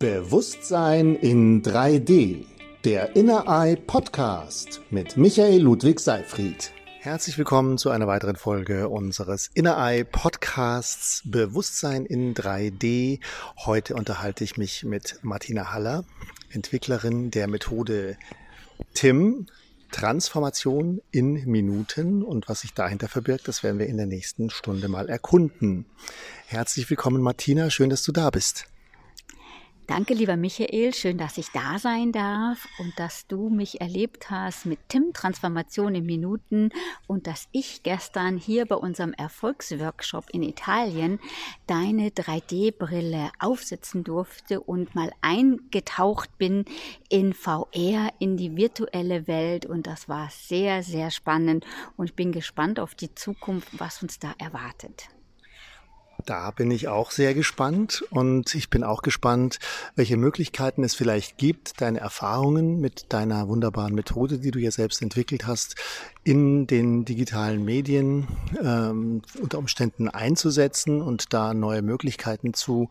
Bewusstsein in 3D. Der Inner Eye Podcast mit Michael Ludwig Seifried. Herzlich willkommen zu einer weiteren Folge unseres Inner Eye Podcasts Bewusstsein in 3D. Heute unterhalte ich mich mit Martina Haller, Entwicklerin der Methode TIM, Transformation in Minuten und was sich dahinter verbirgt, das werden wir in der nächsten Stunde mal erkunden. Herzlich willkommen, Martina. Schön, dass du da bist. Danke, lieber Michael. Schön, dass ich da sein darf und dass du mich erlebt hast mit Tim Transformation in Minuten und dass ich gestern hier bei unserem Erfolgsworkshop in Italien deine 3D-Brille aufsetzen durfte und mal eingetaucht bin in VR, in die virtuelle Welt. Und das war sehr, sehr spannend und ich bin gespannt auf die Zukunft, was uns da erwartet. Da bin ich auch sehr gespannt und ich bin auch gespannt, welche Möglichkeiten es vielleicht gibt, deine Erfahrungen mit deiner wunderbaren Methode, die du ja selbst entwickelt hast, in den digitalen Medien ähm, unter Umständen einzusetzen und da neue Möglichkeiten zu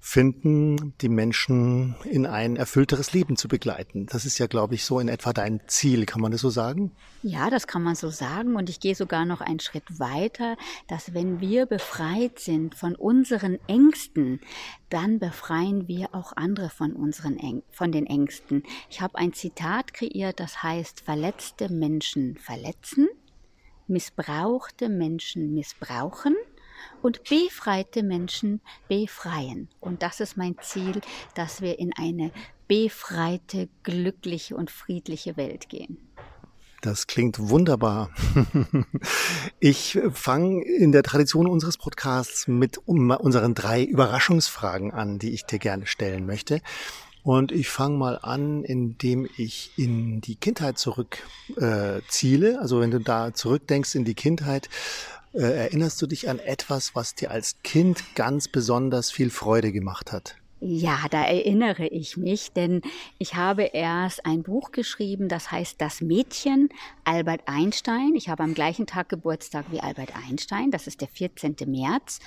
finden, die Menschen in ein erfüllteres Leben zu begleiten. Das ist ja, glaube ich, so in etwa dein Ziel. Kann man das so sagen? Ja, das kann man so sagen. Und ich gehe sogar noch einen Schritt weiter, dass wenn wir befreit sind von unseren Ängsten, dann befreien wir auch andere von unseren Äng von den Ängsten. Ich habe ein Zitat kreiert, das heißt, verletzte Menschen verletzen, missbrauchte Menschen missbrauchen und befreite Menschen befreien. Und das ist mein Ziel, dass wir in eine befreite, glückliche und friedliche Welt gehen. Das klingt wunderbar. Ich fange in der Tradition unseres Podcasts mit unseren drei Überraschungsfragen an, die ich dir gerne stellen möchte. Und ich fange mal an, indem ich in die Kindheit zurückziele. Äh, ziele. also wenn du da zurückdenkst in die Kindheit, äh, erinnerst du dich an etwas, was dir als Kind ganz besonders viel Freude gemacht hat? Ja, da erinnere ich mich, denn ich habe erst ein Buch geschrieben, das heißt Das Mädchen Albert Einstein. Ich habe am gleichen Tag Geburtstag wie Albert Einstein, das ist der 14. März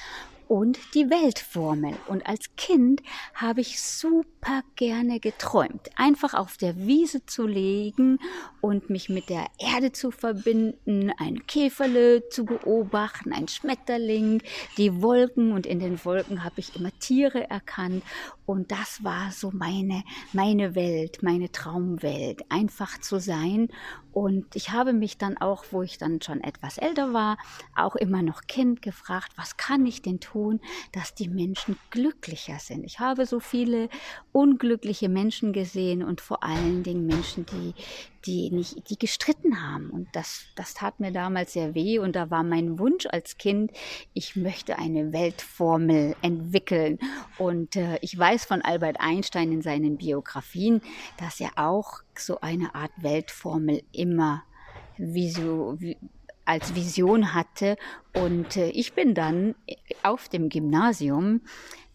und die Weltformel. Und als Kind habe ich super gerne geträumt, einfach auf der Wiese zu legen und mich mit der Erde zu verbinden, ein Käferle zu beobachten, ein Schmetterling, die Wolken und in den Wolken habe ich immer Tiere erkannt und das war so meine, meine Welt, meine Traumwelt, einfach zu sein. Und ich habe mich dann auch, wo ich dann schon etwas älter war, auch immer noch Kind gefragt, was kann ich denn tun, dass die Menschen glücklicher sind? Ich habe so viele unglückliche Menschen gesehen und vor allen Dingen Menschen, die, die nicht, die gestritten haben. Und das, das tat mir damals sehr weh. Und da war mein Wunsch als Kind, ich möchte eine Weltformel entwickeln. Und äh, ich weiß von Albert Einstein in seinen Biografien, dass er auch so eine Art Weltformel immer visu, als Vision hatte. Und äh, ich bin dann auf dem Gymnasium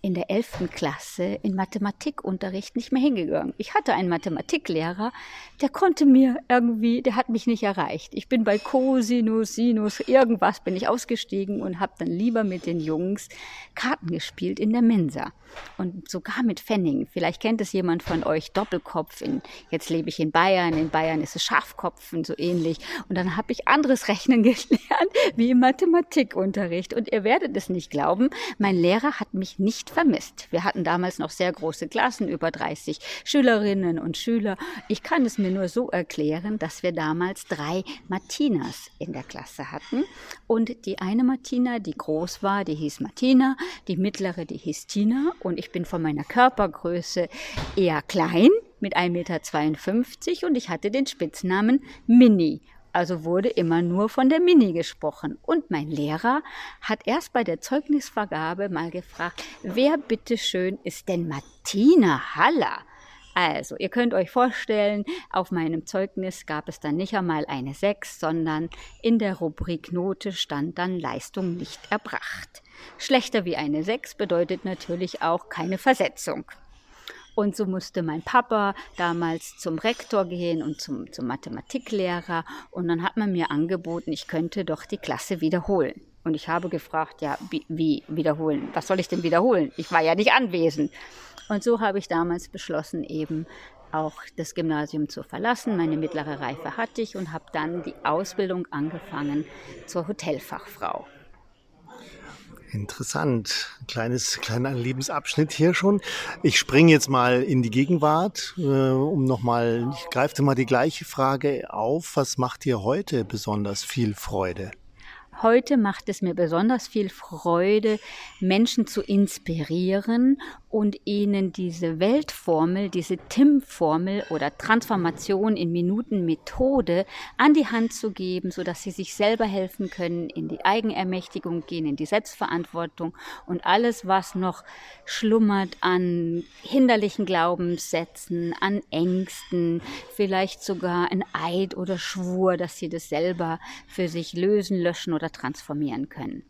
in der 11. Klasse in Mathematikunterricht nicht mehr hingegangen. Ich hatte einen Mathematiklehrer, der konnte mir irgendwie, der hat mich nicht erreicht. Ich bin bei Cosinus, Sinus, irgendwas bin ich ausgestiegen und habe dann lieber mit den Jungs Karten gespielt in der Mensa und sogar mit Pfennigen. Vielleicht kennt es jemand von euch Doppelkopf. In, jetzt lebe ich in Bayern. In Bayern ist es Schafkopf und so ähnlich. Und dann habe ich anderes Rechnen gelernt wie im Mathematikunterricht. Und ihr werdet es nicht glauben, mein Lehrer hat mich nicht vermisst. Wir hatten damals noch sehr große Klassen, über 30 Schülerinnen und Schüler. Ich kann es mir nur so erklären, dass wir damals drei Martinas in der Klasse hatten. Und die eine Martina, die groß war, die hieß Martina, die mittlere, die hieß Tina. Und ich bin von meiner Körpergröße eher klein mit 1,52 Meter und ich hatte den Spitznamen Mini also wurde immer nur von der Mini gesprochen. Und mein Lehrer hat erst bei der Zeugnisvergabe mal gefragt, wer bitteschön ist denn Martina Haller? Also, ihr könnt euch vorstellen, auf meinem Zeugnis gab es dann nicht einmal eine 6, sondern in der Rubrik Note stand dann Leistung nicht erbracht. Schlechter wie eine 6 bedeutet natürlich auch keine Versetzung. Und so musste mein Papa damals zum Rektor gehen und zum, zum Mathematiklehrer. Und dann hat man mir angeboten, ich könnte doch die Klasse wiederholen. Und ich habe gefragt, ja, wie, wie wiederholen? Was soll ich denn wiederholen? Ich war ja nicht anwesend. Und so habe ich damals beschlossen, eben auch das Gymnasium zu verlassen. Meine mittlere Reife hatte ich und habe dann die Ausbildung angefangen zur Hotelfachfrau. Interessant. Kleines, kleiner Lebensabschnitt hier schon. Ich springe jetzt mal in die Gegenwart, äh, um nochmal, ich greife mal die gleiche Frage auf. Was macht dir heute besonders viel Freude? Heute macht es mir besonders viel Freude, Menschen zu inspirieren und ihnen diese Weltformel, diese TIM-Formel oder Transformation in Minuten Methode an die Hand zu geben, sodass sie sich selber helfen können, in die Eigenermächtigung gehen, in die Selbstverantwortung und alles, was noch schlummert an hinderlichen Glaubenssätzen, an Ängsten, vielleicht sogar ein Eid oder Schwur, dass sie das selber für sich lösen, löschen oder transformieren können.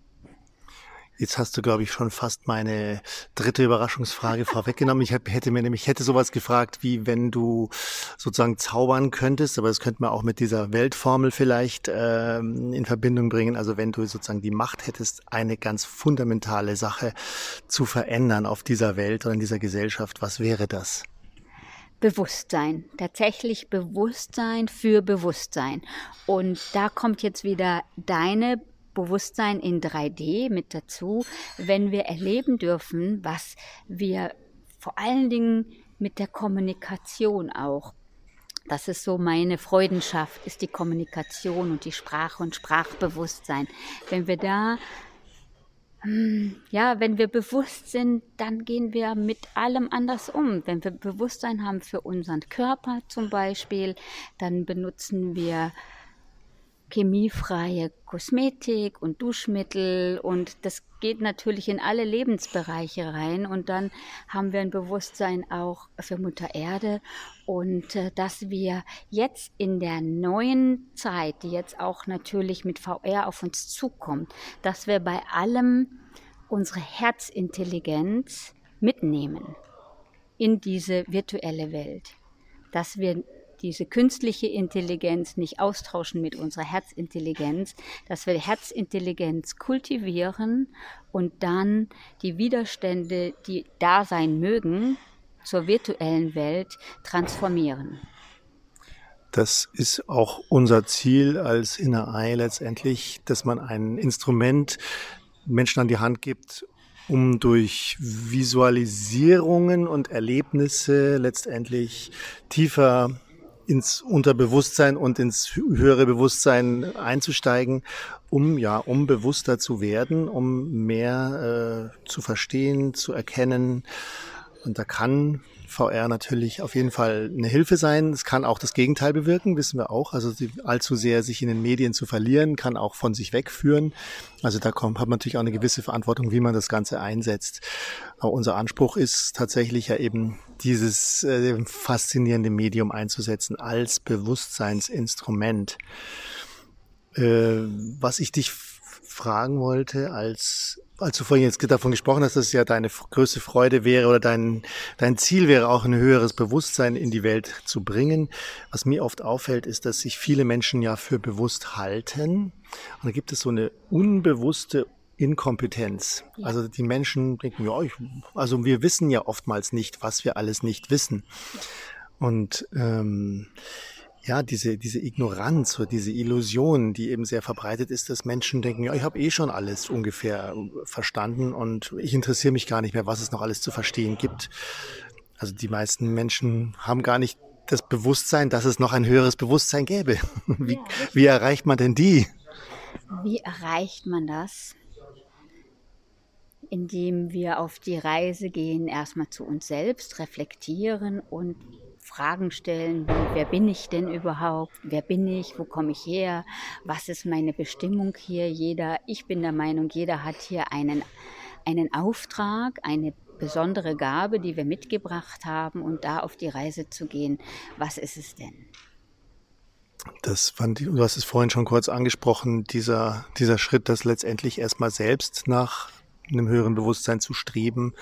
Jetzt hast du, glaube ich, schon fast meine dritte Überraschungsfrage vorweggenommen. Ich hätte mir nämlich, hätte sowas gefragt, wie wenn du sozusagen zaubern könntest, aber das könnte man auch mit dieser Weltformel vielleicht ähm, in Verbindung bringen. Also wenn du sozusagen die Macht hättest, eine ganz fundamentale Sache zu verändern auf dieser Welt oder in dieser Gesellschaft, was wäre das? Bewusstsein, tatsächlich Bewusstsein für Bewusstsein. Und da kommt jetzt wieder deine Bewusstsein in 3D mit dazu, wenn wir erleben dürfen, was wir vor allen Dingen mit der Kommunikation auch das ist so meine Freudenschaft, ist die Kommunikation und die Sprache und Sprachbewusstsein. Wenn wir da, ja, wenn wir bewusst sind, dann gehen wir mit allem anders um. Wenn wir Bewusstsein haben für unseren Körper zum Beispiel, dann benutzen wir chemiefreie Kosmetik und Duschmittel und das geht natürlich in alle Lebensbereiche rein und dann haben wir ein Bewusstsein auch für Mutter Erde und äh, dass wir jetzt in der neuen Zeit, die jetzt auch natürlich mit VR auf uns zukommt, dass wir bei allem unsere Herzintelligenz mitnehmen in diese virtuelle Welt, dass wir diese künstliche Intelligenz nicht austauschen mit unserer Herzintelligenz, dass wir Herzintelligenz kultivieren und dann die Widerstände, die da sein mögen, zur virtuellen Welt transformieren. Das ist auch unser Ziel als Inner Eye letztendlich, dass man ein Instrument Menschen an die Hand gibt, um durch Visualisierungen und Erlebnisse letztendlich tiefer ins Unterbewusstsein und ins höhere Bewusstsein einzusteigen, um ja, um bewusster zu werden, um mehr äh, zu verstehen, zu erkennen. Und da kann VR natürlich auf jeden Fall eine Hilfe sein. Es kann auch das Gegenteil bewirken, wissen wir auch. Also allzu sehr sich in den Medien zu verlieren, kann auch von sich wegführen. Also da kommt, hat man natürlich auch eine gewisse Verantwortung, wie man das Ganze einsetzt. Aber unser Anspruch ist tatsächlich ja eben dieses äh, faszinierende Medium einzusetzen als Bewusstseinsinstrument. Äh, was ich dich fragen wollte, als als du vorhin jetzt davon gesprochen hast, dass es ja deine größte Freude wäre oder dein, dein Ziel wäre, auch ein höheres Bewusstsein in die Welt zu bringen. Was mir oft auffällt, ist, dass sich viele Menschen ja für bewusst halten. Und da gibt es so eine unbewusste Inkompetenz. Also die Menschen denken, ja, ich, also wir wissen ja oftmals nicht, was wir alles nicht wissen. Und ähm, ja, diese, diese Ignoranz oder diese Illusion, die eben sehr verbreitet ist, dass Menschen denken, ja, ich habe eh schon alles ungefähr äh, verstanden und ich interessiere mich gar nicht mehr, was es noch alles zu verstehen gibt. Also die meisten Menschen haben gar nicht das Bewusstsein, dass es noch ein höheres Bewusstsein gäbe. Wie, wie erreicht man denn die? Wie erreicht man das? Indem wir auf die Reise gehen, erstmal zu uns selbst, reflektieren und Fragen stellen, wer bin ich denn überhaupt? Wer bin ich? Wo komme ich her? Was ist meine Bestimmung hier? Jeder, ich bin der Meinung, jeder hat hier einen, einen Auftrag, eine besondere Gabe, die wir mitgebracht haben und da auf die Reise zu gehen. Was ist es denn? Das fand ich, du hast es vorhin schon kurz angesprochen, dieser, dieser Schritt, das letztendlich erstmal selbst nach einem höheren Bewusstsein zu streben,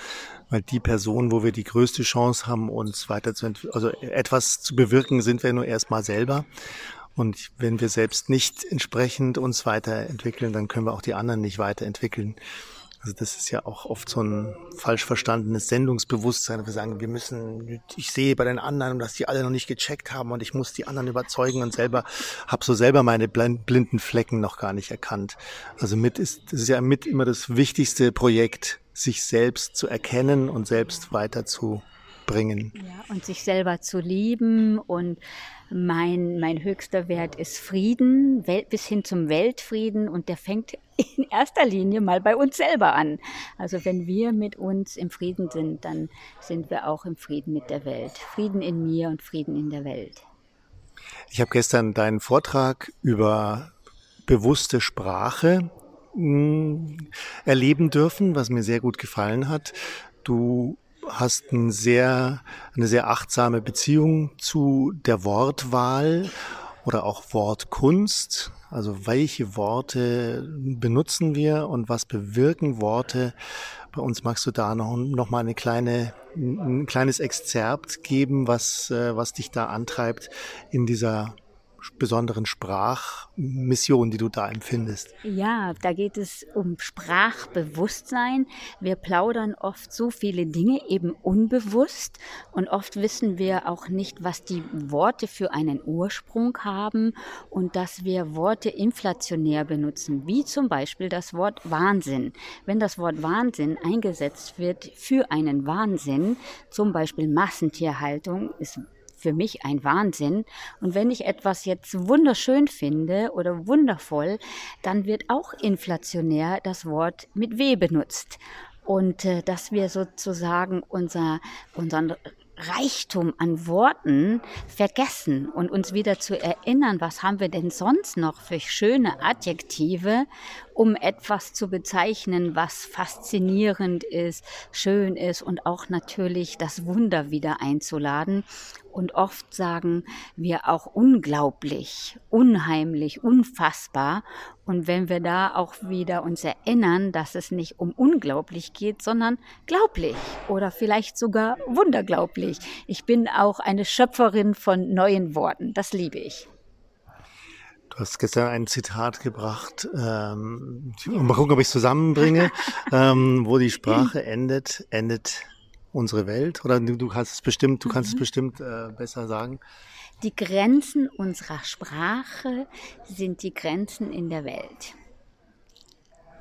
weil die Person, wo wir die größte Chance haben, uns weiterzuentwickeln, also etwas zu bewirken, sind wir nur erstmal selber. Und wenn wir selbst nicht entsprechend uns weiterentwickeln, dann können wir auch die anderen nicht weiterentwickeln. Also das ist ja auch oft so ein falsch verstandenes Sendungsbewusstsein. Wir sagen, wir müssen, ich sehe bei den anderen, dass die alle noch nicht gecheckt haben und ich muss die anderen überzeugen und selber habe so selber meine blinden Flecken noch gar nicht erkannt. Also mit ist, das ist ja mit immer das wichtigste Projekt, sich selbst zu erkennen und selbst weiterzubringen. Ja, und sich selber zu lieben und mein, mein höchster Wert ist Frieden, bis hin zum Weltfrieden und der fängt in erster Linie mal bei uns selber an. Also wenn wir mit uns im Frieden sind, dann sind wir auch im Frieden mit der Welt. Frieden in mir und Frieden in der Welt. Ich habe gestern deinen Vortrag über bewusste Sprache hm, erleben dürfen, was mir sehr gut gefallen hat. Du hast ein sehr, eine sehr achtsame Beziehung zu der Wortwahl oder auch Wortkunst. Also welche Worte benutzen wir und was bewirken Worte? Bei uns magst du da noch, noch mal eine kleine, ein kleines Exzerpt geben, was, äh, was dich da antreibt in dieser besonderen Sprachmission, die du da empfindest? Ja, da geht es um Sprachbewusstsein. Wir plaudern oft so viele Dinge eben unbewusst und oft wissen wir auch nicht, was die Worte für einen Ursprung haben und dass wir Worte inflationär benutzen, wie zum Beispiel das Wort Wahnsinn. Wenn das Wort Wahnsinn eingesetzt wird für einen Wahnsinn, zum Beispiel Massentierhaltung, ist für mich ein Wahnsinn. Und wenn ich etwas jetzt wunderschön finde oder wundervoll, dann wird auch inflationär das Wort mit W benutzt. Und äh, dass wir sozusagen unser, unseren Reichtum an Worten vergessen und uns wieder zu erinnern, was haben wir denn sonst noch für schöne Adjektive, um etwas zu bezeichnen, was faszinierend ist, schön ist und auch natürlich das Wunder wieder einzuladen. Und oft sagen wir auch unglaublich, unheimlich, unfassbar. Und wenn wir da auch wieder uns erinnern, dass es nicht um unglaublich geht, sondern glaublich oder vielleicht sogar wunderglaublich. Ich bin auch eine Schöpferin von neuen Worten. Das liebe ich. Du hast gestern ein Zitat gebracht, ähm, mal gucken, ob ich es zusammenbringe, ähm, wo die Sprache endet, endet unsere Welt? Oder du, du kannst es bestimmt, du kannst mhm. es bestimmt äh, besser sagen. Die Grenzen unserer Sprache sind die Grenzen in der Welt.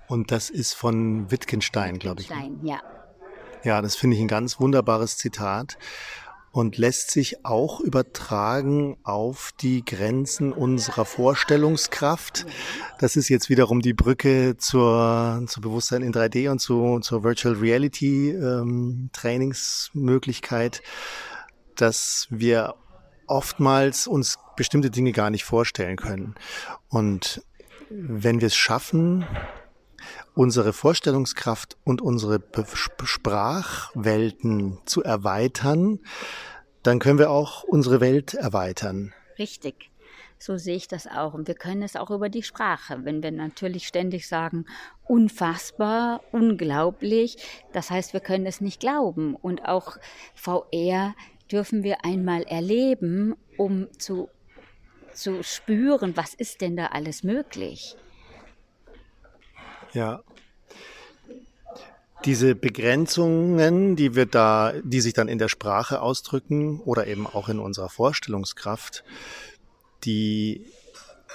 Und das ist von Wittgenstein, glaube ich. Wittgenstein, ja. Ja, das finde ich ein ganz wunderbares Zitat und lässt sich auch übertragen auf die Grenzen unserer Vorstellungskraft. Das ist jetzt wiederum die Brücke zur, zur Bewusstsein in 3D und zu, zur Virtual Reality ähm, Trainingsmöglichkeit, dass wir oftmals uns bestimmte Dinge gar nicht vorstellen können. Und wenn wir es schaffen, unsere Vorstellungskraft und unsere Sprachwelten zu erweitern, dann können wir auch unsere Welt erweitern. Richtig. So sehe ich das auch. Und wir können es auch über die Sprache. Wenn wir natürlich ständig sagen, unfassbar, unglaublich, das heißt, wir können es nicht glauben. Und auch VR dürfen wir einmal erleben, um zu, zu spüren, was ist denn da alles möglich. Ja. Diese Begrenzungen, die wir da, die sich dann in der Sprache ausdrücken oder eben auch in unserer Vorstellungskraft, die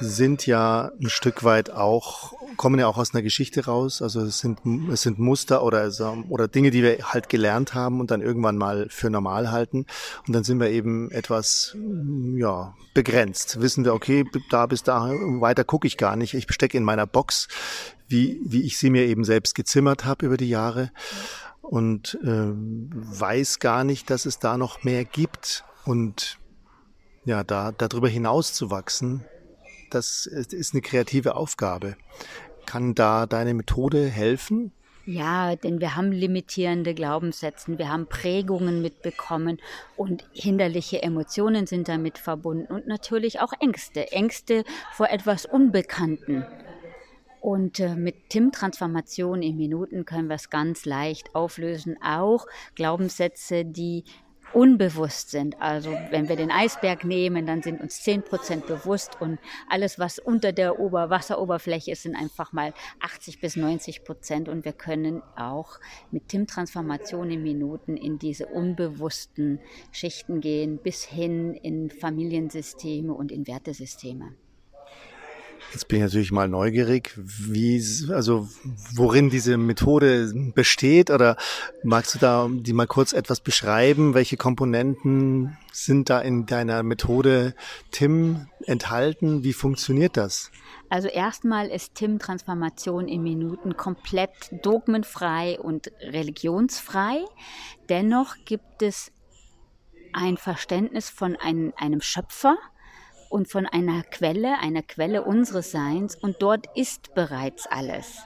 sind ja ein Stück weit auch, kommen ja auch aus einer Geschichte raus. Also es sind, es sind Muster oder, oder Dinge, die wir halt gelernt haben und dann irgendwann mal für normal halten. Und dann sind wir eben etwas, ja, begrenzt. Wissen wir, okay, da bis da, weiter gucke ich gar nicht. Ich stecke in meiner Box, wie, wie ich sie mir eben selbst gezimmert habe über die Jahre und äh, weiß gar nicht, dass es da noch mehr gibt. Und ja, da darüber hinaus zu wachsen, das ist eine kreative Aufgabe. Kann da deine Methode helfen? Ja, denn wir haben limitierende Glaubenssätze, wir haben Prägungen mitbekommen und hinderliche Emotionen sind damit verbunden und natürlich auch Ängste, Ängste vor etwas Unbekannten. Und äh, mit TIM-Transformation in Minuten können wir es ganz leicht auflösen, auch Glaubenssätze, die unbewusst sind. Also wenn wir den Eisberg nehmen, dann sind uns zehn Prozent bewusst und alles, was unter der Oberwasseroberfläche ist, sind einfach mal 80 bis 90 Prozent und wir können auch mit TIM-Transformation in Minuten in diese unbewussten Schichten gehen, bis hin in Familiensysteme und in Wertesysteme. Jetzt bin ich natürlich mal neugierig, wie, also worin diese Methode besteht oder magst du da die mal kurz etwas beschreiben? Welche Komponenten sind da in deiner Methode Tim enthalten? Wie funktioniert das? Also erstmal ist Tim Transformation in Minuten komplett dogmenfrei und religionsfrei. Dennoch gibt es ein Verständnis von einem, einem Schöpfer, und von einer Quelle, einer Quelle unseres Seins und dort ist bereits alles.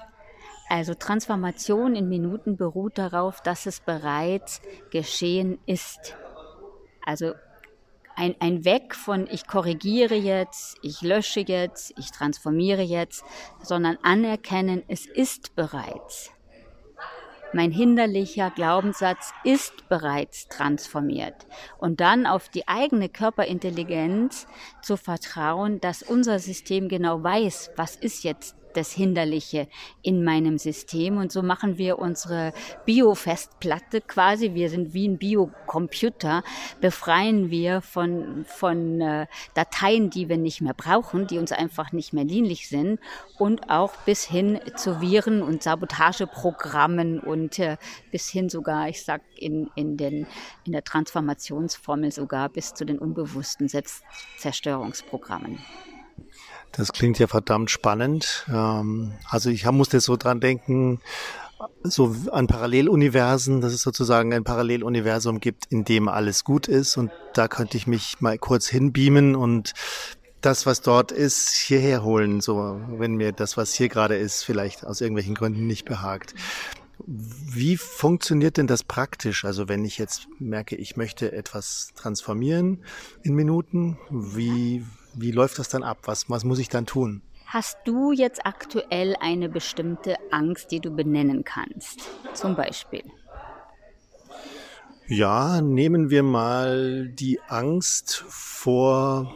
Also Transformation in Minuten beruht darauf, dass es bereits geschehen ist. Also ein, ein Weg von ich korrigiere jetzt, ich lösche jetzt, ich transformiere jetzt, sondern anerkennen, es ist bereits. Mein hinderlicher Glaubenssatz ist bereits transformiert. Und dann auf die eigene Körperintelligenz zu vertrauen, dass unser System genau weiß, was ist jetzt das Hinderliche in meinem System. Und so machen wir unsere Biofestplatte quasi, wir sind wie ein Biocomputer, befreien wir von, von äh, Dateien, die wir nicht mehr brauchen, die uns einfach nicht mehr dienlich sind und auch bis hin zu Viren und Sabotageprogrammen und äh, bis hin sogar, ich sag in, in, den, in der Transformationsformel sogar bis zu den unbewussten Selbstzerstörungsprogrammen. Das klingt ja verdammt spannend. Ähm, also ich musste so dran denken, so an Paralleluniversen, dass es sozusagen ein Paralleluniversum gibt, in dem alles gut ist. Und da könnte ich mich mal kurz hinbeamen und das, was dort ist, hierher holen, so wenn mir das, was hier gerade ist, vielleicht aus irgendwelchen Gründen nicht behagt. Wie funktioniert denn das praktisch? Also wenn ich jetzt merke, ich möchte etwas transformieren in Minuten, wie, wie läuft das dann ab? Was, was muss ich dann tun? Hast du jetzt aktuell eine bestimmte Angst, die du benennen kannst? Zum Beispiel. Ja, nehmen wir mal die Angst vor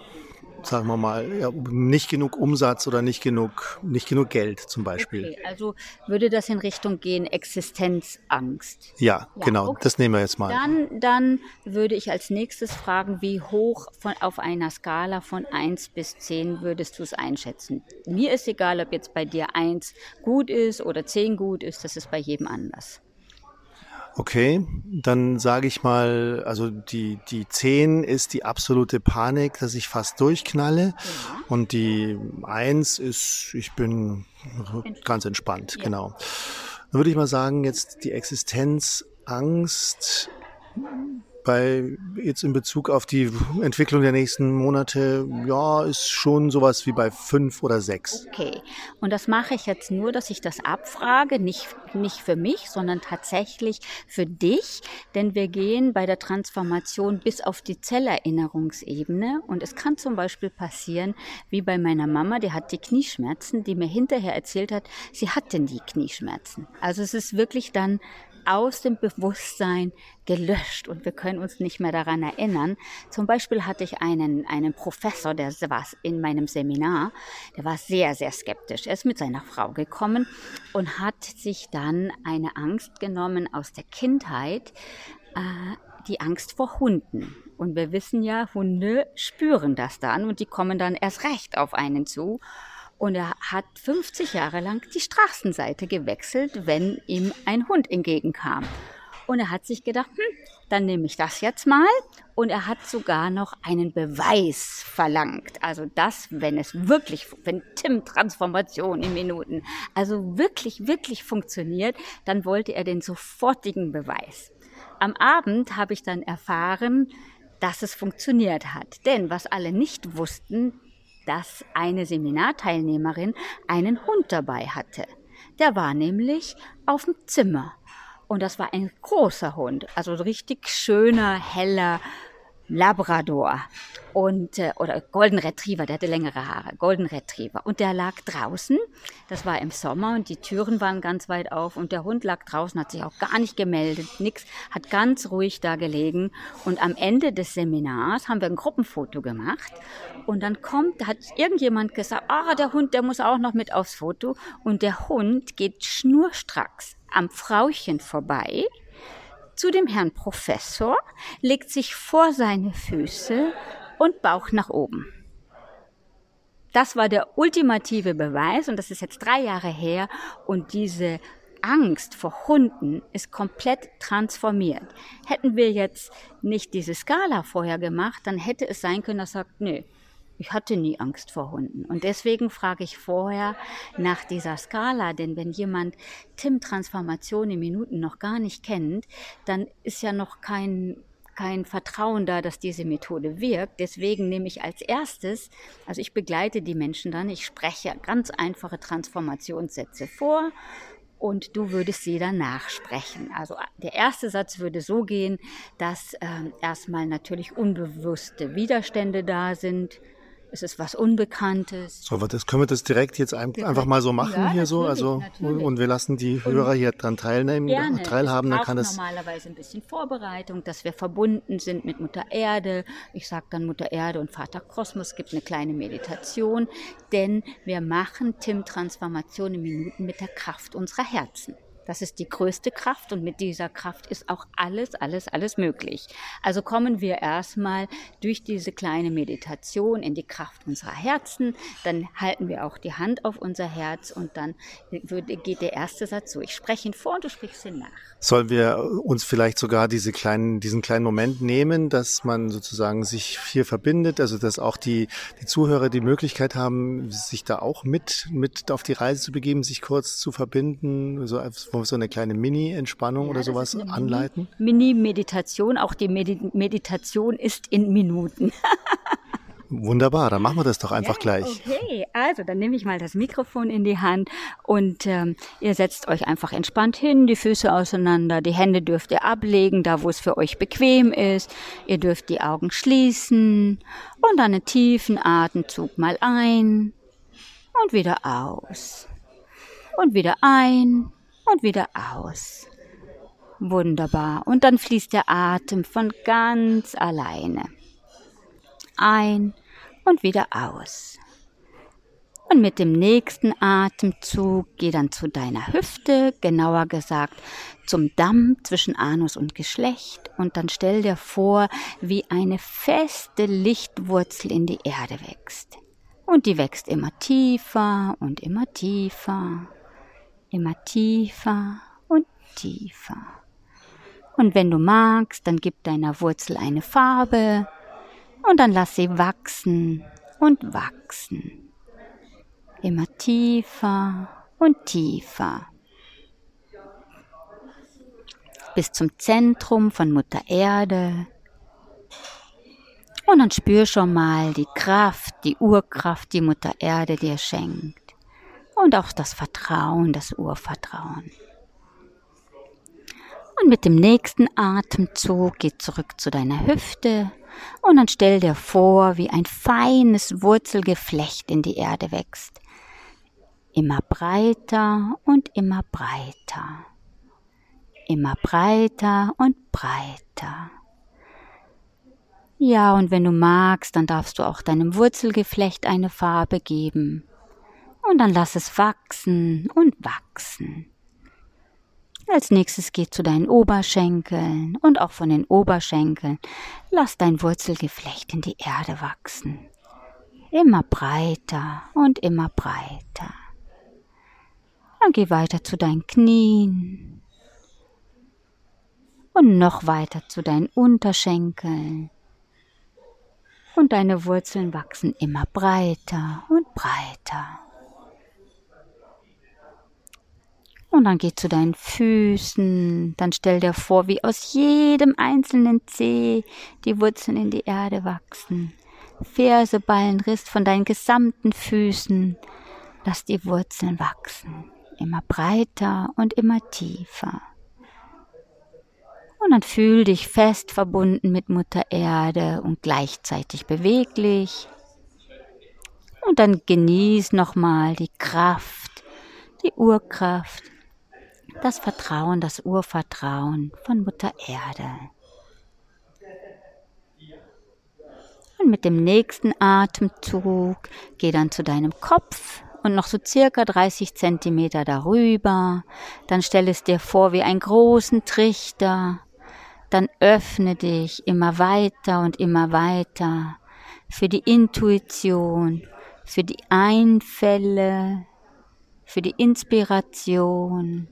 sagen wir mal, ja, nicht genug Umsatz oder nicht genug, nicht genug Geld zum Beispiel. Okay, also würde das in Richtung gehen, Existenzangst? Ja, ja genau, okay. das nehmen wir jetzt mal. Dann, dann würde ich als nächstes fragen, wie hoch von, auf einer Skala von 1 bis 10 würdest du es einschätzen? Mir ist egal, ob jetzt bei dir 1 gut ist oder 10 gut ist, das ist bei jedem anders. Okay, dann sage ich mal, also die, die 10 ist die absolute Panik, dass ich fast durchknalle. Ja. Und die 1 ist, ich bin ganz entspannt, ja. genau. Dann würde ich mal sagen, jetzt die Existenzangst bei jetzt in Bezug auf die Entwicklung der nächsten Monate, ja, ist schon sowas wie bei fünf oder sechs. Okay. Und das mache ich jetzt nur, dass ich das abfrage, nicht, nicht für mich, sondern tatsächlich für dich. Denn wir gehen bei der Transformation bis auf die Zellerinnerungsebene. Und es kann zum Beispiel passieren, wie bei meiner Mama, die hat die Knieschmerzen, die mir hinterher erzählt hat, sie hat denn die Knieschmerzen. Also es ist wirklich dann aus dem Bewusstsein gelöscht und wir können uns nicht mehr daran erinnern. Zum Beispiel hatte ich einen, einen Professor, der war in meinem Seminar, der war sehr, sehr skeptisch. Er ist mit seiner Frau gekommen und hat sich dann eine Angst genommen aus der Kindheit, äh, die Angst vor Hunden. Und wir wissen ja, Hunde spüren das dann und die kommen dann erst recht auf einen zu. Und er hat 50 Jahre lang die Straßenseite gewechselt, wenn ihm ein Hund entgegenkam. Und er hat sich gedacht, hm, dann nehme ich das jetzt mal. Und er hat sogar noch einen Beweis verlangt. Also das, wenn es wirklich, wenn Tim Transformation in Minuten, also wirklich, wirklich funktioniert, dann wollte er den sofortigen Beweis. Am Abend habe ich dann erfahren, dass es funktioniert hat. Denn was alle nicht wussten, dass eine Seminarteilnehmerin einen Hund dabei hatte. Der war nämlich auf dem Zimmer. Und das war ein großer Hund, also richtig schöner, heller, Labrador. Und äh, oder Golden Retriever, der hatte längere Haare, Golden Retriever. Und der lag draußen. Das war im Sommer und die Türen waren ganz weit auf und der Hund lag draußen, hat sich auch gar nicht gemeldet, nix, hat ganz ruhig da gelegen. Und am Ende des Seminars haben wir ein Gruppenfoto gemacht. Und dann kommt, hat irgendjemand gesagt, ah, der Hund, der muss auch noch mit aufs Foto. Und der Hund geht schnurstracks am Frauchen vorbei zu dem Herrn Professor, legt sich vor seine Füße und Bauch nach oben. Das war der ultimative Beweis und das ist jetzt drei Jahre her und diese Angst vor Hunden ist komplett transformiert. Hätten wir jetzt nicht diese Skala vorher gemacht, dann hätte es sein können, dass er sagt, nö, ich hatte nie Angst vor Hunden. Und deswegen frage ich vorher nach dieser Skala, denn wenn jemand Tim Transformation in Minuten noch gar nicht kennt, dann ist ja noch kein kein Vertrauen da, dass diese Methode wirkt. Deswegen nehme ich als erstes, also ich begleite die Menschen dann, ich spreche ganz einfache Transformationssätze vor und du würdest sie dann nachsprechen. Also der erste Satz würde so gehen, dass äh, erstmal natürlich unbewusste Widerstände da sind, es ist was Unbekanntes. So, das können wir das direkt jetzt einfach mal so machen ja, hier so, also natürlich. und wir lassen die Hörer hier dran teilnehmen, gerne. teilhaben, dann kann es normalerweise ein bisschen Vorbereitung, dass wir verbunden sind mit Mutter Erde. Ich sage dann Mutter Erde und Vater Kosmos, es gibt eine kleine Meditation, denn wir machen Tim Transformation in Minuten mit der Kraft unserer Herzen. Das ist die größte Kraft und mit dieser Kraft ist auch alles, alles, alles möglich. Also kommen wir erstmal durch diese kleine Meditation in die Kraft unserer Herzen, dann halten wir auch die Hand auf unser Herz und dann geht der erste Satz so. Ich spreche ihn vor und du sprichst ihn nach. Sollen wir uns vielleicht sogar diese kleinen, diesen kleinen Moment nehmen, dass man sozusagen sich hier verbindet, also dass auch die, die Zuhörer die Möglichkeit haben, sich da auch mit, mit auf die Reise zu begeben, sich kurz zu verbinden, so, so eine kleine Mini-Entspannung ja, oder sowas anleiten? Mini-Meditation, auch die Medi Meditation ist in Minuten. Wunderbar, dann machen wir das doch einfach ja, gleich. Okay, also dann nehme ich mal das Mikrofon in die Hand und ähm, ihr setzt euch einfach entspannt hin, die Füße auseinander, die Hände dürft ihr ablegen, da wo es für euch bequem ist. Ihr dürft die Augen schließen und einen tiefen Atemzug mal ein und wieder aus und wieder ein und wieder aus. Wunderbar. Und dann fließt der Atem von ganz alleine. Ein und wieder aus. Und mit dem nächsten Atemzug geh dann zu deiner Hüfte, genauer gesagt zum Damm zwischen Anus und Geschlecht und dann stell dir vor, wie eine feste Lichtwurzel in die Erde wächst. Und die wächst immer tiefer und immer tiefer immer tiefer und tiefer. Und wenn du magst, dann gib deiner Wurzel eine Farbe und dann lass sie wachsen und wachsen. Immer tiefer und tiefer. Bis zum Zentrum von Mutter Erde. Und dann spür schon mal die Kraft, die Urkraft, die Mutter Erde dir schenkt und auch das Vertrauen, das Urvertrauen. Und mit dem nächsten Atemzug geh zurück zu deiner Hüfte und dann stell dir vor, wie ein feines Wurzelgeflecht in die Erde wächst. Immer breiter und immer breiter. Immer breiter und breiter. Ja, und wenn du magst, dann darfst du auch deinem Wurzelgeflecht eine Farbe geben. Und dann lass es wachsen und wachsen. Als nächstes geh zu deinen Oberschenkeln und auch von den Oberschenkeln lass dein Wurzelgeflecht in die Erde wachsen. Immer breiter und immer breiter. Dann geh weiter zu deinen Knien und noch weiter zu deinen Unterschenkeln. Und deine Wurzeln wachsen immer breiter und breiter. Und dann geh zu deinen Füßen. Dann stell dir vor, wie aus jedem einzelnen Zeh die Wurzeln in die Erde wachsen. Ferse, Ballen, Riss von deinen gesamten Füßen. Lass die Wurzeln wachsen. Immer breiter und immer tiefer. Und dann fühl dich fest verbunden mit Mutter Erde und gleichzeitig beweglich. Und dann genieß nochmal die Kraft, die Urkraft, das Vertrauen, das Urvertrauen von Mutter Erde. Und mit dem nächsten Atemzug geh dann zu deinem Kopf und noch so circa 30 Zentimeter darüber. Dann stell es dir vor wie einen großen Trichter. Dann öffne dich immer weiter und immer weiter für die Intuition, für die Einfälle, für die Inspiration,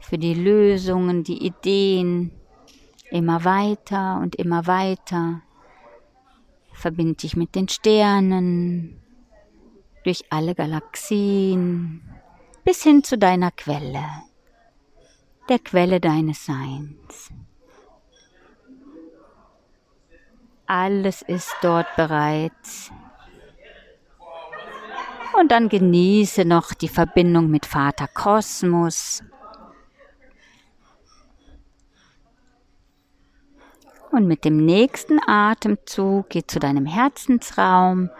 für die Lösungen, die Ideen. Immer weiter und immer weiter. Verbind dich mit den Sternen, durch alle Galaxien, bis hin zu deiner Quelle, der Quelle deines Seins. Alles ist dort bereits. Und dann genieße noch die Verbindung mit Vater Kosmos. Und mit dem nächsten Atemzug geh zu deinem Herzensraum,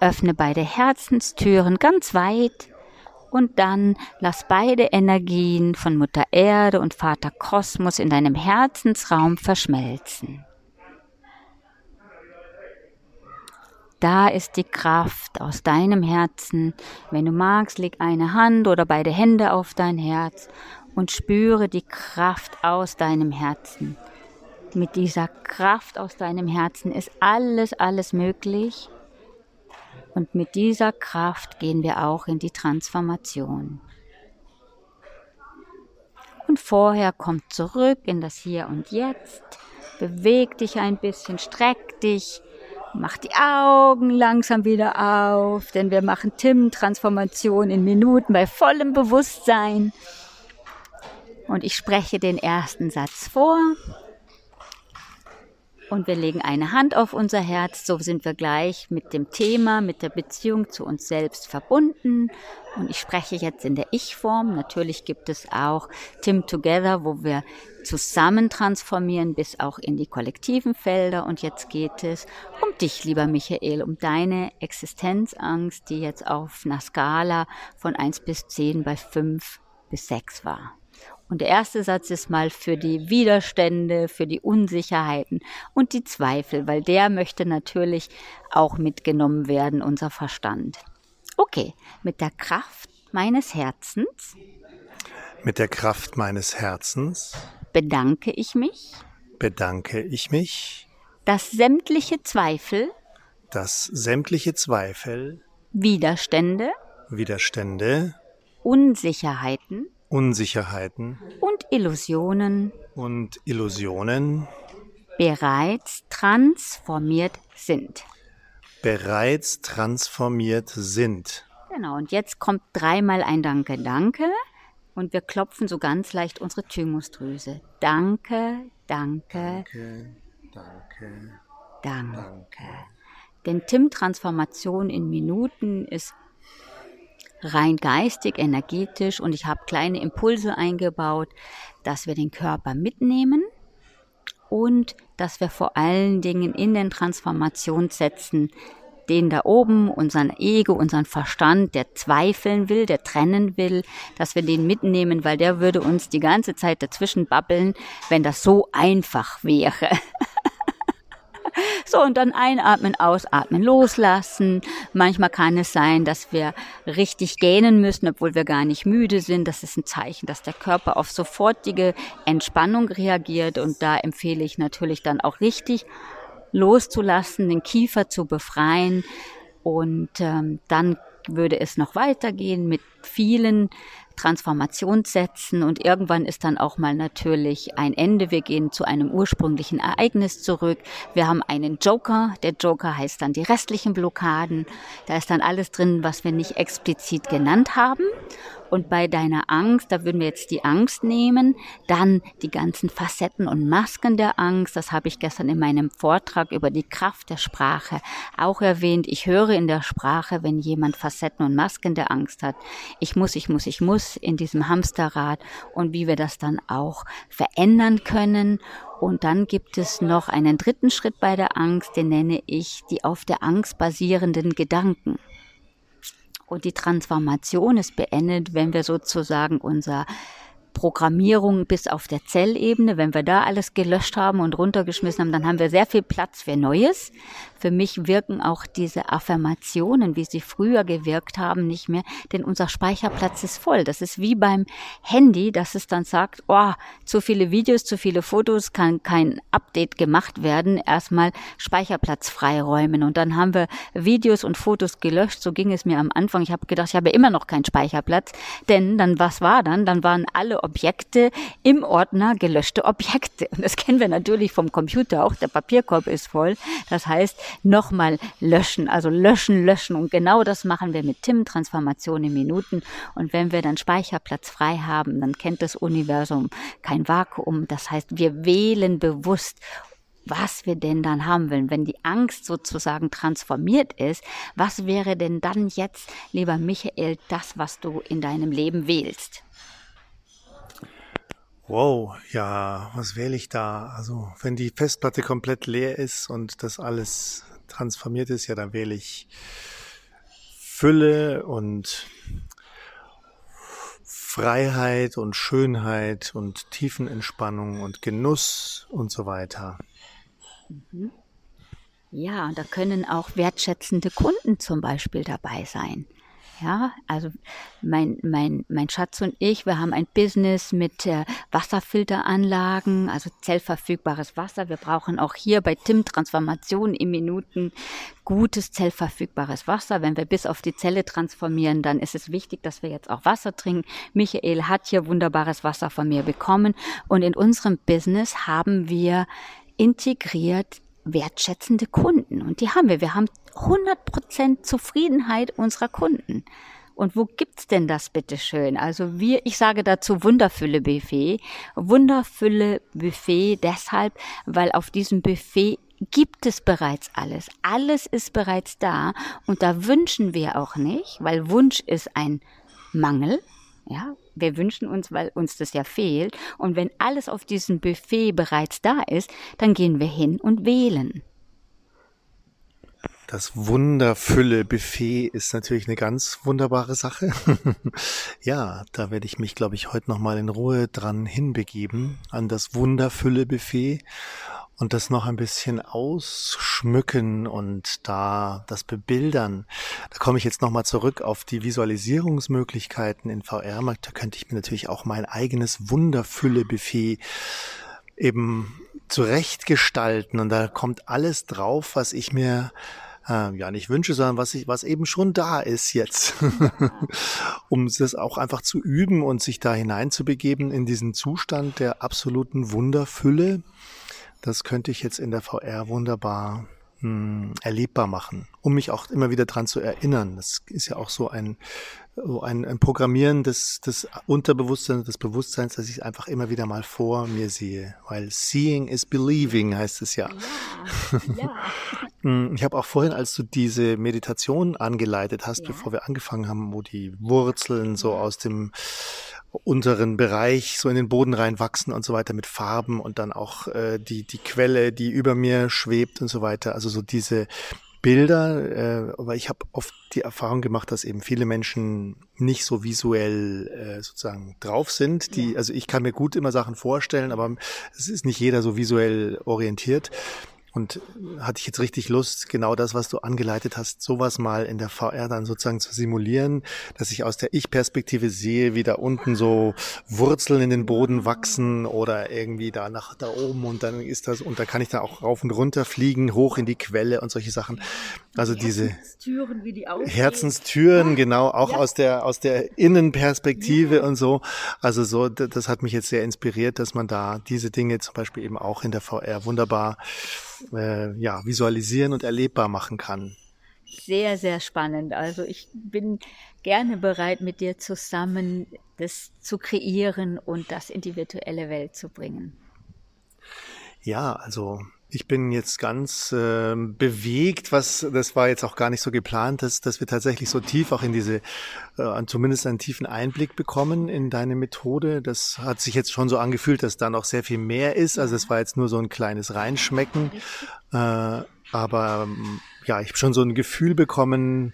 öffne beide Herzenstüren ganz weit und dann lass beide Energien von Mutter Erde und Vater Kosmos in deinem Herzensraum verschmelzen. Da ist die Kraft aus deinem Herzen. Wenn du magst, leg eine Hand oder beide Hände auf dein Herz und spüre die Kraft aus deinem Herzen. Mit dieser Kraft aus deinem Herzen ist alles, alles möglich. Und mit dieser Kraft gehen wir auch in die Transformation. Und vorher komm zurück in das Hier und Jetzt. Beweg dich ein bisschen, streck dich, mach die Augen langsam wieder auf, denn wir machen Tim-Transformation in Minuten bei vollem Bewusstsein. Und ich spreche den ersten Satz vor und wir legen eine Hand auf unser Herz. So sind wir gleich mit dem Thema, mit der Beziehung zu uns selbst verbunden. Und ich spreche jetzt in der Ich-Form. Natürlich gibt es auch Tim Together, wo wir zusammen transformieren bis auch in die kollektiven Felder. Und jetzt geht es um dich, lieber Michael, um deine Existenzangst, die jetzt auf einer Skala von 1 bis 10 bei 5 bis 6 war. Und der erste Satz ist mal für die Widerstände, für die Unsicherheiten und die Zweifel, weil der möchte natürlich auch mitgenommen werden, unser Verstand. Okay, mit der Kraft meines Herzens. Mit der Kraft meines Herzens. Bedanke ich mich. Bedanke ich mich. Dass sämtliche Zweifel. Dass sämtliche Zweifel. Widerstände. Widerstände. Unsicherheiten Unsicherheiten und Illusionen und Illusionen bereits transformiert sind. Bereits transformiert sind. Genau, und jetzt kommt dreimal ein Danke, Danke. Und wir klopfen so ganz leicht unsere Thymusdrüse. Danke, danke. Danke, danke. Danke. danke. Denn Tim-Transformation in Minuten ist rein geistig, energetisch und ich habe kleine Impulse eingebaut, dass wir den Körper mitnehmen und dass wir vor allen Dingen in den Transformationssätzen den da oben, unseren Ego, unseren Verstand, der zweifeln will, der trennen will, dass wir den mitnehmen, weil der würde uns die ganze Zeit dazwischen babbeln, wenn das so einfach wäre. So, und dann einatmen, ausatmen, loslassen. Manchmal kann es sein, dass wir richtig gähnen müssen, obwohl wir gar nicht müde sind. Das ist ein Zeichen, dass der Körper auf sofortige Entspannung reagiert. Und da empfehle ich natürlich dann auch richtig loszulassen, den Kiefer zu befreien. Und ähm, dann würde es noch weitergehen mit vielen Transformationssätzen und irgendwann ist dann auch mal natürlich ein Ende. Wir gehen zu einem ursprünglichen Ereignis zurück. Wir haben einen Joker. Der Joker heißt dann die restlichen Blockaden. Da ist dann alles drin, was wir nicht explizit genannt haben. Und bei deiner Angst, da würden wir jetzt die Angst nehmen, dann die ganzen Facetten und Masken der Angst. Das habe ich gestern in meinem Vortrag über die Kraft der Sprache auch erwähnt. Ich höre in der Sprache, wenn jemand Facetten und Masken der Angst hat. Ich muss, ich muss, ich muss in diesem Hamsterrad und wie wir das dann auch verändern können. Und dann gibt es noch einen dritten Schritt bei der Angst, den nenne ich die auf der Angst basierenden Gedanken. Und die Transformation ist beendet, wenn wir sozusagen unser Programmierung bis auf der Zellebene, wenn wir da alles gelöscht haben und runtergeschmissen haben, dann haben wir sehr viel Platz für Neues. Für mich wirken auch diese Affirmationen, wie sie früher gewirkt haben, nicht mehr, denn unser Speicherplatz ist voll. Das ist wie beim Handy, dass es dann sagt, oh, zu viele Videos, zu viele Fotos, kann kein Update gemacht werden. Erstmal Speicherplatz freiräumen. Und dann haben wir Videos und Fotos gelöscht. So ging es mir am Anfang. Ich habe gedacht, ich habe immer noch keinen Speicherplatz. Denn dann, was war dann? Dann waren alle Objekte im Ordner gelöschte Objekte. Und das kennen wir natürlich vom Computer auch. Der Papierkorb ist voll. Das heißt, nochmal löschen, also löschen, löschen. Und genau das machen wir mit TIM, Transformation in Minuten. Und wenn wir dann Speicherplatz frei haben, dann kennt das Universum kein Vakuum. Das heißt, wir wählen bewusst was wir denn dann haben wollen, wenn die Angst sozusagen transformiert ist, was wäre denn dann jetzt, lieber Michael, das, was du in deinem Leben wählst? Wow, ja, was wähle ich da? Also, wenn die Festplatte komplett leer ist und das alles transformiert ist, ja, dann wähle ich Fülle und Freiheit und Schönheit und Tiefenentspannung und Genuss und so weiter. Mhm. Ja, da können auch wertschätzende Kunden zum Beispiel dabei sein. Ja, also mein, mein, mein Schatz und ich, wir haben ein Business mit äh, Wasserfilteranlagen, also zellverfügbares Wasser. Wir brauchen auch hier bei Tim Transformation in Minuten gutes zellverfügbares Wasser. Wenn wir bis auf die Zelle transformieren, dann ist es wichtig, dass wir jetzt auch Wasser trinken. Michael hat hier wunderbares Wasser von mir bekommen und in unserem Business haben wir integriert wertschätzende Kunden. Und die haben wir. Wir haben 100% Zufriedenheit unserer Kunden. Und wo gibt's denn das bitteschön? Also wir, ich sage dazu Wunderfülle Buffet. Wunderfülle Buffet deshalb, weil auf diesem Buffet gibt es bereits alles. Alles ist bereits da. Und da wünschen wir auch nicht, weil Wunsch ist ein Mangel. Ja, wir wünschen uns, weil uns das ja fehlt. Und wenn alles auf diesem Buffet bereits da ist, dann gehen wir hin und wählen. Das Wunderfülle-Buffet ist natürlich eine ganz wunderbare Sache. ja, da werde ich mich, glaube ich, heute nochmal in Ruhe dran hinbegeben, an das Wunderfülle-Buffet und das noch ein bisschen ausschmücken und da das bebildern. Da komme ich jetzt nochmal zurück auf die Visualisierungsmöglichkeiten in VR. Da könnte ich mir natürlich auch mein eigenes Wunderfülle-Buffet eben zurechtgestalten und da kommt alles drauf, was ich mir äh, ja nicht wünsche, sondern was ich, was eben schon da ist jetzt, um das auch einfach zu üben und sich da hineinzubegeben in diesen Zustand der absoluten Wunderfülle. Das könnte ich jetzt in der VR wunderbar hm, erlebbar machen, um mich auch immer wieder dran zu erinnern. Das ist ja auch so ein, so ein, ein Programmieren des, des Unterbewusstseins, des Bewusstseins, dass ich einfach immer wieder mal vor mir sehe. Weil seeing is believing heißt es ja. ja, ja. Hm, ich habe auch vorhin, als du diese Meditation angeleitet hast, ja. bevor wir angefangen haben, wo die Wurzeln so aus dem unteren Bereich so in den Boden reinwachsen und so weiter mit Farben und dann auch äh, die, die Quelle, die über mir schwebt und so weiter. Also so diese Bilder, äh, aber ich habe oft die Erfahrung gemacht, dass eben viele Menschen nicht so visuell äh, sozusagen drauf sind. Die, also ich kann mir gut immer Sachen vorstellen, aber es ist nicht jeder so visuell orientiert. Und hatte ich jetzt richtig Lust, genau das, was du angeleitet hast, sowas mal in der VR dann sozusagen zu simulieren, dass ich aus der Ich-Perspektive sehe, wie da unten so Wurzeln in den Boden wachsen oder irgendwie da nach da oben und dann ist das, und da kann ich da auch rauf und runter fliegen, hoch in die Quelle und solche Sachen. Also diese Herzenstüren, wie die Herzenstüren, genau, auch ja. aus der, aus der Innenperspektive ja. und so. Also so, das hat mich jetzt sehr inspiriert, dass man da diese Dinge zum Beispiel eben auch in der VR wunderbar äh, ja, visualisieren und erlebbar machen kann. sehr, sehr spannend. Also ich bin gerne bereit, mit dir zusammen das zu kreieren und das in die virtuelle Welt zu bringen. Ja, also ich bin jetzt ganz äh, bewegt, was das war jetzt auch gar nicht so geplant, dass, dass wir tatsächlich so tief auch in diese, äh, zumindest einen tiefen Einblick bekommen in deine Methode. Das hat sich jetzt schon so angefühlt, dass da noch sehr viel mehr ist. Also es war jetzt nur so ein kleines Reinschmecken. Äh, aber ja, ich habe schon so ein Gefühl bekommen,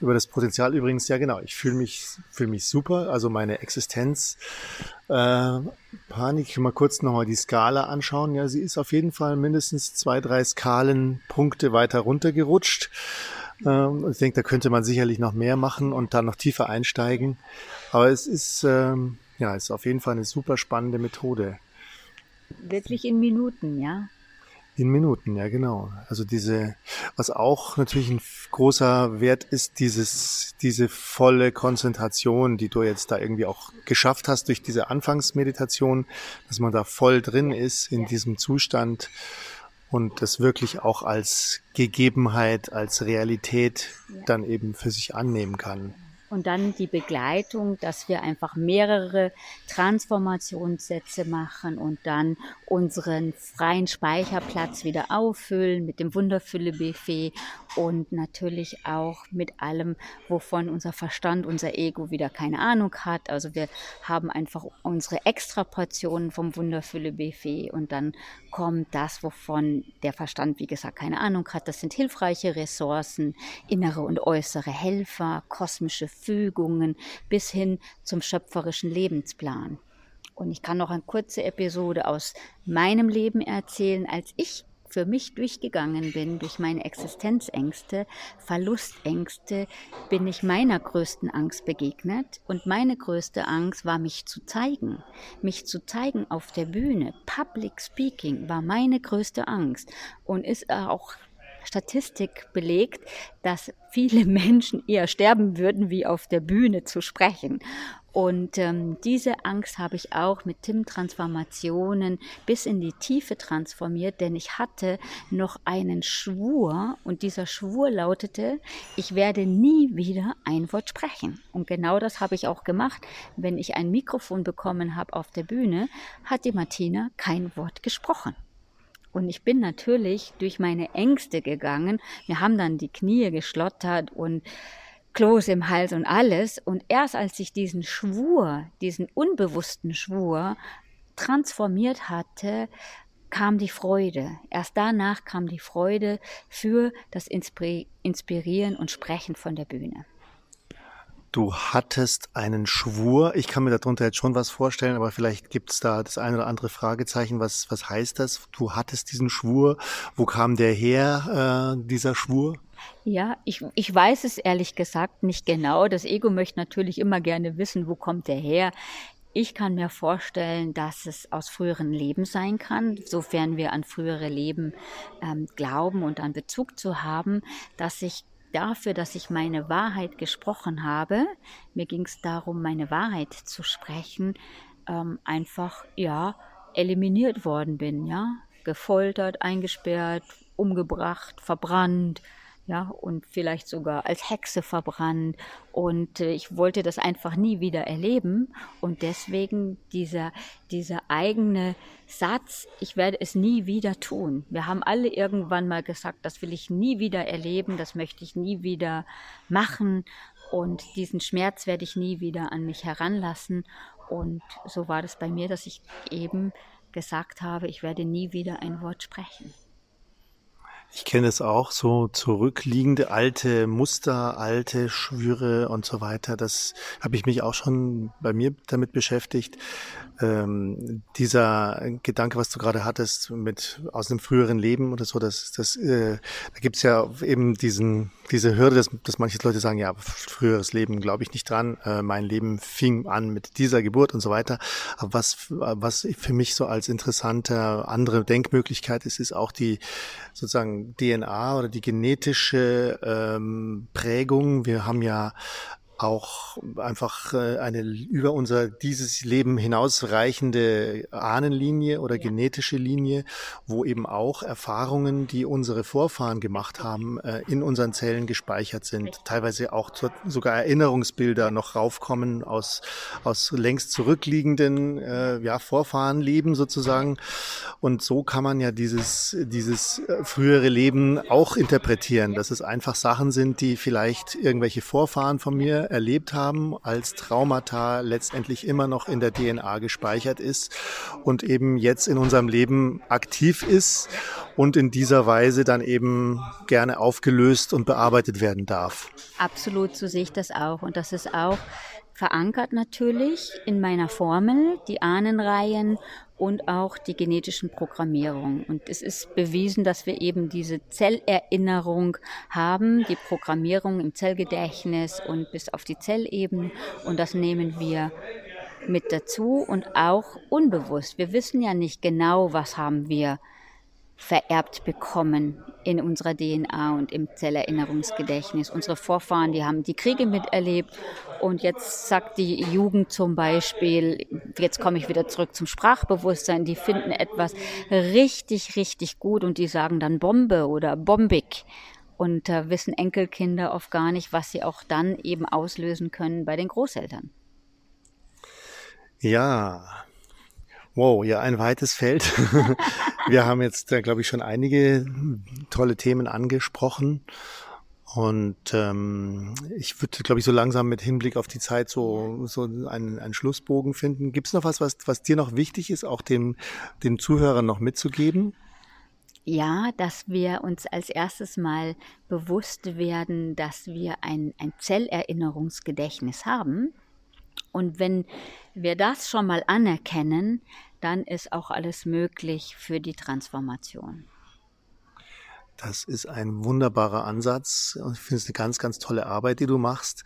über das Potenzial übrigens, ja genau, ich fühle mich, fühle mich super, also meine Existenz. Äh, Panik, mal kurz nochmal die Skala anschauen. Ja, sie ist auf jeden Fall mindestens zwei, drei Skalenpunkte weiter runtergerutscht. Ähm, ich denke, da könnte man sicherlich noch mehr machen und dann noch tiefer einsteigen. Aber es ist, ähm, ja, ist auf jeden Fall eine super spannende Methode. Wirklich in Minuten, ja. In Minuten, ja genau. Also diese, was auch natürlich ein großer Wert ist, dieses, diese volle Konzentration, die du jetzt da irgendwie auch geschafft hast durch diese Anfangsmeditation, dass man da voll drin ist in diesem Zustand und das wirklich auch als Gegebenheit, als Realität dann eben für sich annehmen kann. Und dann die Begleitung, dass wir einfach mehrere Transformationssätze machen und dann unseren freien Speicherplatz wieder auffüllen mit dem Wunderfülle-Buffet und natürlich auch mit allem, wovon unser Verstand, unser Ego wieder keine Ahnung hat. Also wir haben einfach unsere Extraportionen vom Wunderfülle-Buffet und dann kommt das, wovon der Verstand, wie gesagt, keine Ahnung hat. Das sind hilfreiche Ressourcen, innere und äußere Helfer, kosmische Fügungen bis hin zum schöpferischen Lebensplan. Und ich kann noch eine kurze Episode aus meinem Leben erzählen, als ich für mich durchgegangen bin, durch meine Existenzängste, Verlustängste, bin ich meiner größten Angst begegnet. Und meine größte Angst war, mich zu zeigen. Mich zu zeigen auf der Bühne. Public Speaking war meine größte Angst und ist auch Statistik belegt, dass viele Menschen eher sterben würden, wie auf der Bühne zu sprechen. Und ähm, diese Angst habe ich auch mit Tim-Transformationen bis in die Tiefe transformiert, denn ich hatte noch einen Schwur und dieser Schwur lautete, ich werde nie wieder ein Wort sprechen. Und genau das habe ich auch gemacht. Wenn ich ein Mikrofon bekommen habe auf der Bühne, hat die Martina kein Wort gesprochen. Und ich bin natürlich durch meine Ängste gegangen. Wir haben dann die Knie geschlottert und Kloß im Hals und alles. Und erst als ich diesen Schwur, diesen unbewussten Schwur transformiert hatte, kam die Freude. Erst danach kam die Freude für das Inspirieren und Sprechen von der Bühne. Du hattest einen Schwur. Ich kann mir darunter jetzt schon was vorstellen, aber vielleicht gibt es da das eine oder andere Fragezeichen. Was, was heißt das? Du hattest diesen Schwur. Wo kam der her, äh, dieser Schwur? Ja, ich, ich weiß es ehrlich gesagt nicht genau. Das Ego möchte natürlich immer gerne wissen, wo kommt der her. Ich kann mir vorstellen, dass es aus früheren Leben sein kann, sofern wir an frühere Leben ähm, glauben und an Bezug zu haben, dass ich dafür, dass ich meine Wahrheit gesprochen habe, mir ging es darum, meine Wahrheit zu sprechen, ähm, einfach, ja, eliminiert worden bin, ja, gefoltert, eingesperrt, umgebracht, verbrannt, ja, und vielleicht sogar als Hexe verbrannt. Und äh, ich wollte das einfach nie wieder erleben. Und deswegen dieser, dieser eigene Satz, ich werde es nie wieder tun. Wir haben alle irgendwann mal gesagt, das will ich nie wieder erleben, das möchte ich nie wieder machen. Und diesen Schmerz werde ich nie wieder an mich heranlassen. Und so war das bei mir, dass ich eben gesagt habe, ich werde nie wieder ein Wort sprechen. Ich kenne es auch, so zurückliegende alte Muster, alte Schwüre und so weiter. Das habe ich mich auch schon bei mir damit beschäftigt ähm, dieser Gedanke, was du gerade hattest, mit aus einem früheren Leben oder so, das, das, äh, da gibt's ja eben diesen, diese Hürde, dass, dass manche Leute sagen, ja, früheres Leben glaube ich nicht dran, äh, mein Leben fing an mit dieser Geburt und so weiter. Aber was, was für mich so als interessante andere Denkmöglichkeit ist, ist auch die sozusagen DNA oder die genetische ähm, Prägung. Wir haben ja auch einfach äh, eine über unser dieses Leben hinausreichende Ahnenlinie oder ja. genetische Linie, wo eben auch Erfahrungen, die unsere Vorfahren gemacht haben, äh, in unseren Zellen gespeichert sind. Teilweise auch sogar Erinnerungsbilder noch raufkommen aus, aus längst zurückliegenden äh, ja, Vorfahrenleben sozusagen. Und so kann man ja dieses, dieses frühere Leben auch interpretieren, dass es einfach Sachen sind, die vielleicht irgendwelche Vorfahren von mir erlebt haben, als Traumata letztendlich immer noch in der DNA gespeichert ist und eben jetzt in unserem Leben aktiv ist und in dieser Weise dann eben gerne aufgelöst und bearbeitet werden darf. Absolut, so sehe ich das auch. Und das ist auch verankert natürlich in meiner Formel, die Ahnenreihen und auch die genetischen Programmierungen. Und es ist bewiesen, dass wir eben diese Zellerinnerung haben, die Programmierung im Zellgedächtnis und bis auf die Zellebene. Und das nehmen wir mit dazu und auch unbewusst. Wir wissen ja nicht genau, was haben wir vererbt bekommen in unserer DNA und im Zellerinnerungsgedächtnis. Unsere Vorfahren, die haben die Kriege miterlebt und jetzt sagt die Jugend zum Beispiel, jetzt komme ich wieder zurück zum Sprachbewusstsein, die finden etwas richtig, richtig gut und die sagen dann Bombe oder bombig und äh, wissen Enkelkinder oft gar nicht, was sie auch dann eben auslösen können bei den Großeltern. Ja, Wow, ja, ein weites Feld. Wir haben jetzt, äh, glaube ich, schon einige tolle Themen angesprochen. Und ähm, ich würde, glaube ich, so langsam mit Hinblick auf die Zeit so, so einen, einen Schlussbogen finden. Gibt es noch was, was, was dir noch wichtig ist, auch dem, den Zuhörern noch mitzugeben? Ja, dass wir uns als erstes mal bewusst werden, dass wir ein, ein Zellerinnerungsgedächtnis haben. Und wenn wir das schon mal anerkennen, dann ist auch alles möglich für die Transformation. Das ist ein wunderbarer Ansatz. Ich finde es eine ganz, ganz tolle Arbeit, die du machst.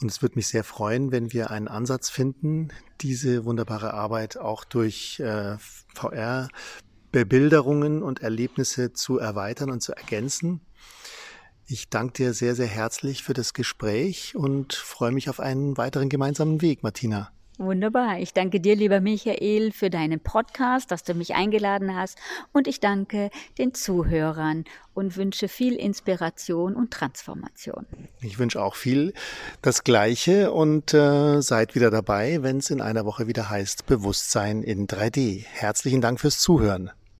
Und es würde mich sehr freuen, wenn wir einen Ansatz finden, diese wunderbare Arbeit auch durch äh, VR-Bebilderungen und Erlebnisse zu erweitern und zu ergänzen. Ich danke dir sehr, sehr herzlich für das Gespräch und freue mich auf einen weiteren gemeinsamen Weg, Martina. Wunderbar. Ich danke dir, lieber Michael, für deinen Podcast, dass du mich eingeladen hast. Und ich danke den Zuhörern und wünsche viel Inspiration und Transformation. Ich wünsche auch viel das Gleiche und äh, seid wieder dabei, wenn es in einer Woche wieder heißt Bewusstsein in 3D. Herzlichen Dank fürs Zuhören.